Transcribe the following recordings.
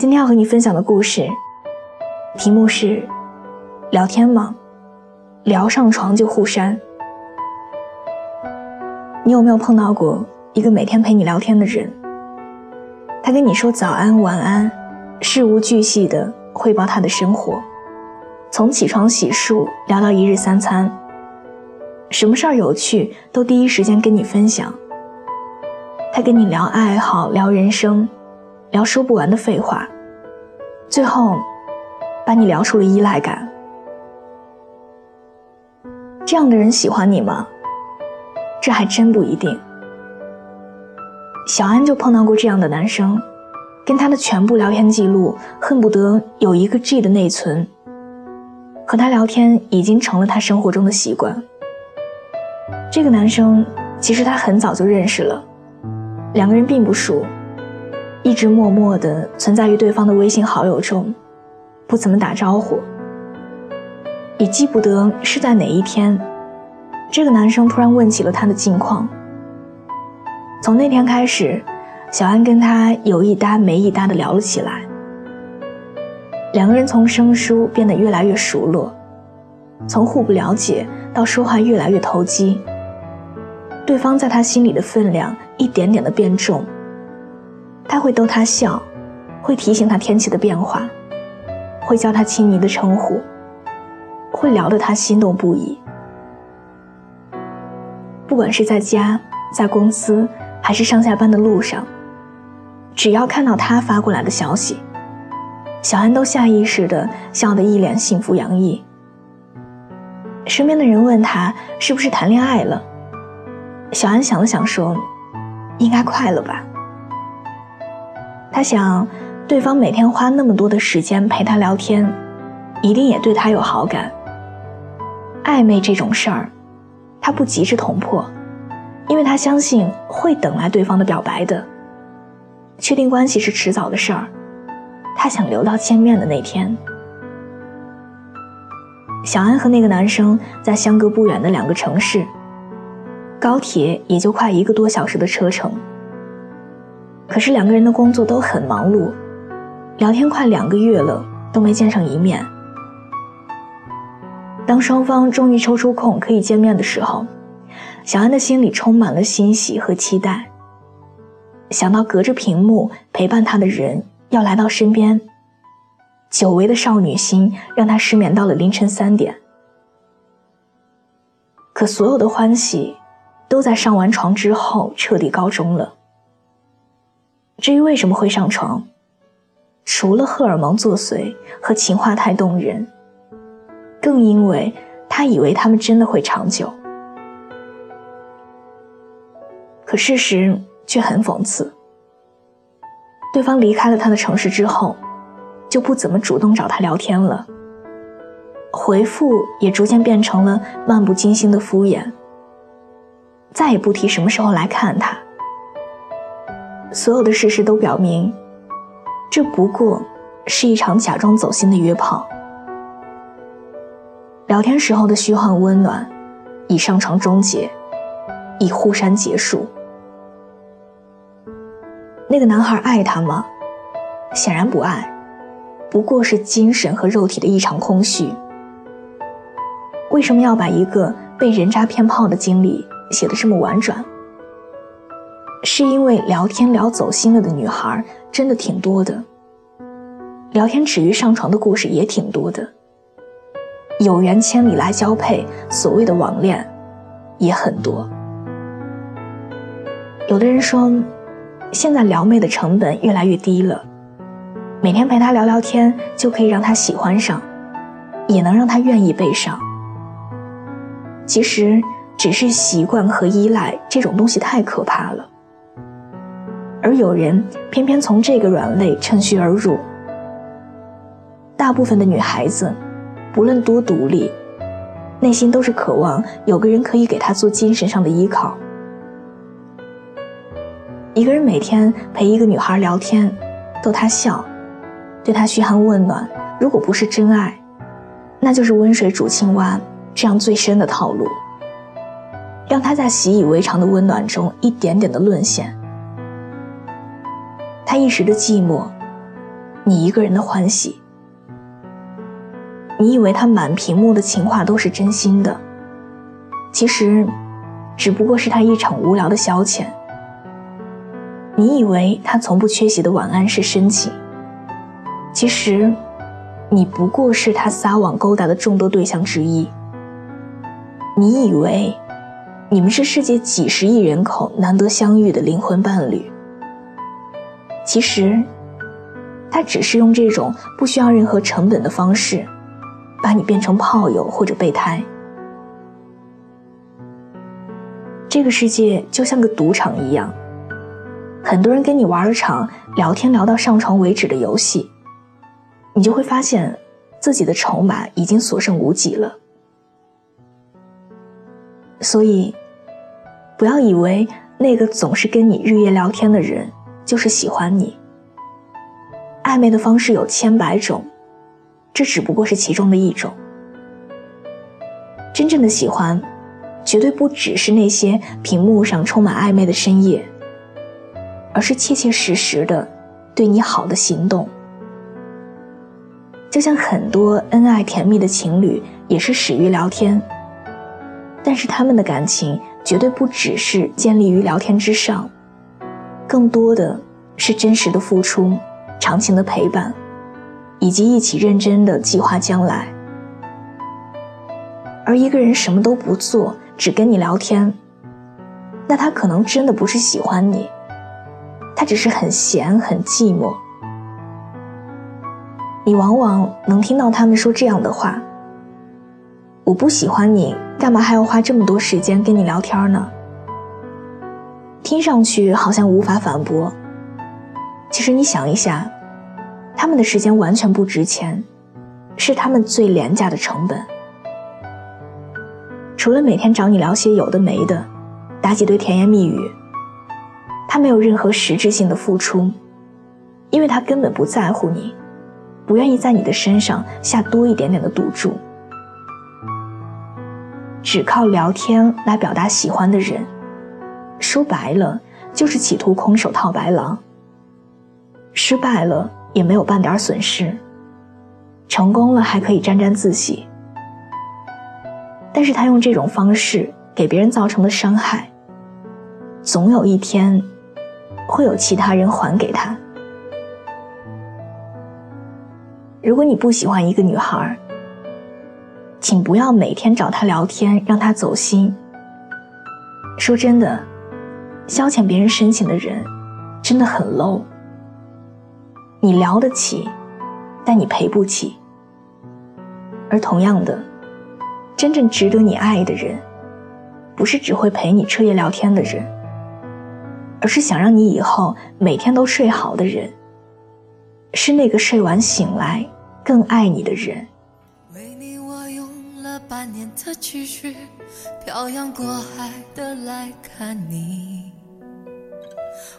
今天要和你分享的故事，题目是：聊天吗？聊上床就互删。你有没有碰到过一个每天陪你聊天的人？他跟你说早安、晚安，事无巨细的汇报他的生活，从起床洗漱聊到一日三餐，什么事儿有趣都第一时间跟你分享。他跟你聊爱好、聊人生。聊说不完的废话，最后把你聊出了依赖感。这样的人喜欢你吗？这还真不一定。小安就碰到过这样的男生，跟他的全部聊天记录恨不得有一个 G 的内存。和他聊天已经成了他生活中的习惯。这个男生其实他很早就认识了，两个人并不熟。一直默默地存在于对方的微信好友中，不怎么打招呼。也记不得是在哪一天，这个男生突然问起了他的近况。从那天开始，小安跟他有一搭没一搭地聊了起来。两个人从生疏变得越来越熟络，从互不了解到说话越来越投机。对方在他心里的分量一点点的变重。他会逗他笑，会提醒他天气的变化，会叫他亲昵的称呼，会聊得他心动不已。不管是在家、在公司，还是上下班的路上，只要看到他发过来的消息，小安都下意识地笑得一脸幸福洋溢。身边的人问他是不是谈恋爱了，小安想了想说：“应该快了吧。”他想，对方每天花那么多的时间陪他聊天，一定也对他有好感。暧昧这种事儿，他不急着捅破，因为他相信会等来对方的表白的。确定关系是迟早的事儿，他想留到见面的那天。小安和那个男生在相隔不远的两个城市，高铁也就快一个多小时的车程。可是两个人的工作都很忙碌，聊天快两个月了都没见上一面。当双方终于抽出空可以见面的时候，小安的心里充满了欣喜和期待。想到隔着屏幕陪伴他的人要来到身边，久违的少女心让他失眠到了凌晨三点。可所有的欢喜，都在上完床之后彻底告终了。至于为什么会上床，除了荷尔蒙作祟和情话太动人，更因为他以为他们真的会长久。可事实却很讽刺，对方离开了他的城市之后，就不怎么主动找他聊天了，回复也逐渐变成了漫不经心的敷衍，再也不提什么时候来看他。所有的事实都表明，这不过是一场假装走心的约炮。聊天时候的嘘寒问暖，已上床终结，以互删结束。那个男孩爱她吗？显然不爱，不过是精神和肉体的一场空虚。为什么要把一个被人渣骗炮的经历写得这么婉转？是因为聊天聊走心了的女孩真的挺多的，聊天止于上床的故事也挺多的，有缘千里来交配，所谓的网恋也很多。有的人说，现在撩妹的成本越来越低了，每天陪他聊聊天就可以让他喜欢上，也能让他愿意被上。其实，只是习惯和依赖这种东西太可怕了。而有人偏偏从这个软肋趁虚而入。大部分的女孩子，不论多独立，内心都是渴望有个人可以给她做精神上的依靠。一个人每天陪一个女孩聊天，逗她笑，对她嘘寒问暖，如果不是真爱，那就是温水煮青蛙这样最深的套路，让她在习以为常的温暖中一点点的沦陷。一时的寂寞，你一个人的欢喜。你以为他满屏幕的情话都是真心的，其实，只不过是他一场无聊的消遣。你以为他从不缺席的晚安是深情，其实，你不过是他撒网勾搭的众多对象之一。你以为，你们是世界几十亿人口难得相遇的灵魂伴侣，其实，他只是用这种不需要任何成本的方式。把你变成炮友或者备胎，这个世界就像个赌场一样，很多人跟你玩了场聊天聊到上床为止的游戏，你就会发现自己的筹码已经所剩无几了。所以，不要以为那个总是跟你日夜聊天的人就是喜欢你，暧昧的方式有千百种。这只不过是其中的一种。真正的喜欢，绝对不只是那些屏幕上充满暧昧的深夜，而是切切实实的对你好的行动。就像很多恩爱甜蜜的情侣，也是始于聊天，但是他们的感情绝对不只是建立于聊天之上，更多的是真实的付出，长情的陪伴。以及一起认真的计划将来，而一个人什么都不做，只跟你聊天，那他可能真的不是喜欢你，他只是很闲很寂寞。你往往能听到他们说这样的话：“我不喜欢你，干嘛还要花这么多时间跟你聊天呢？”听上去好像无法反驳，其实你想一下。他们的时间完全不值钱，是他们最廉价的成本。除了每天找你聊些有的没的，打几堆甜言蜜语，他没有任何实质性的付出，因为他根本不在乎你，不愿意在你的身上下多一点点的赌注。只靠聊天来表达喜欢的人，说白了就是企图空手套白狼。失败了。也没有半点损失，成功了还可以沾沾自喜。但是他用这种方式给别人造成的伤害，总有一天会有其他人还给他。如果你不喜欢一个女孩，请不要每天找她聊天让她走心。说真的，消遣别人深情的人，真的很 low。你聊得起，但你赔不起。而同样的，真正值得你爱的人，不是只会陪你彻夜聊天的人，而是想让你以后每天都睡好的人，是那个睡完醒来更爱你的人。为你我用了半年的积蓄，漂洋过海的来看你。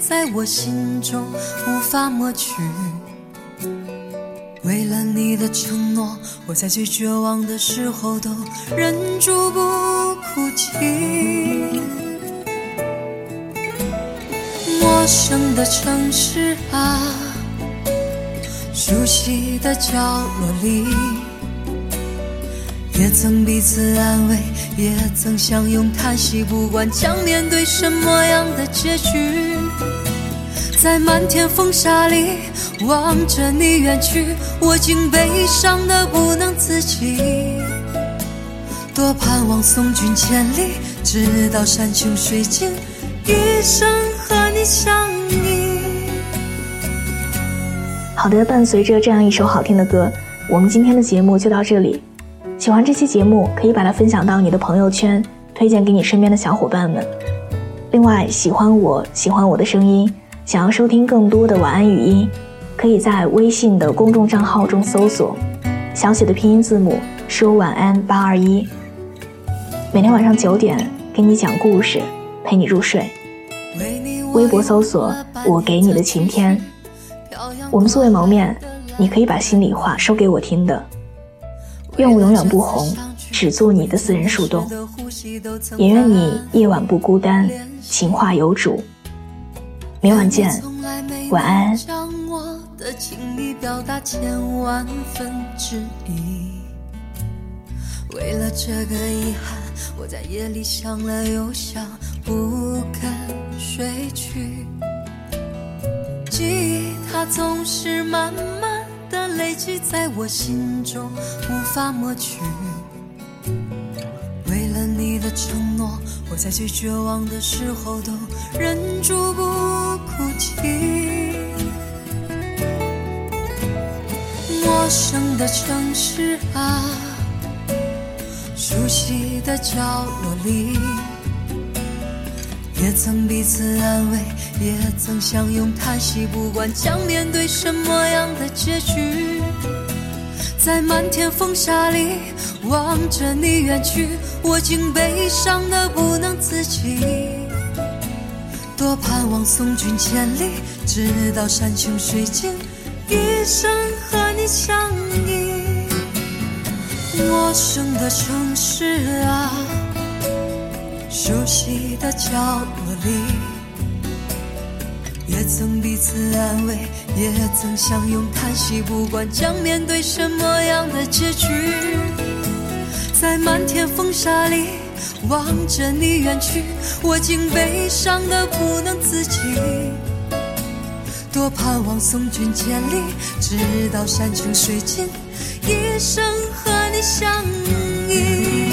在我心中无法抹去。为了你的承诺，我在最绝望的时候都忍住不哭泣。陌生的城市啊，熟悉的角落里。也曾彼此安慰，也曾相拥叹息，不管将面对什么样的结局，在漫天风沙里望着你远去，我竟悲伤的不能自己。多盼望送君千里，直到山穷水尽，一生和你相依。好的，伴随着这样一首好听的歌，我们今天的节目就到这里。喜欢这期节目，可以把它分享到你的朋友圈，推荐给你身边的小伙伴们。另外，喜欢我喜欢我的声音，想要收听更多的晚安语音，可以在微信的公众账号中搜索小写的拼音字母说晚安八二一。每天晚上九点给你讲故事，陪你入睡。微博搜索我给你的晴天。我们素未谋面，你可以把心里话说给我听的。愿我永远不红，只做你的私人树洞。也愿你夜晚不孤单，情话有主。明晚见，晚安。为了这个遗憾，我在夜里想了又想，不肯睡去。记忆它总是慢慢。累积在我心中，无法抹去。为了你的承诺，我在最绝望的时候都忍住不哭泣。陌生的城市啊，熟悉的角落里。也曾彼此安慰，也曾相拥叹息，不管将面对什么样的结局，在漫天风沙里望着你远去，我竟悲伤的不能自己。多盼望送君千里，直到山穷水尽，一生和你相依。陌生的城市啊。熟悉的角落里，也曾彼此安慰，也曾相拥叹息，不管将面对什么样的结局，在漫天风沙里望着你远去，我竟悲伤的不能自己。多盼望送君千里，直到山穷水尽，一生和你相依。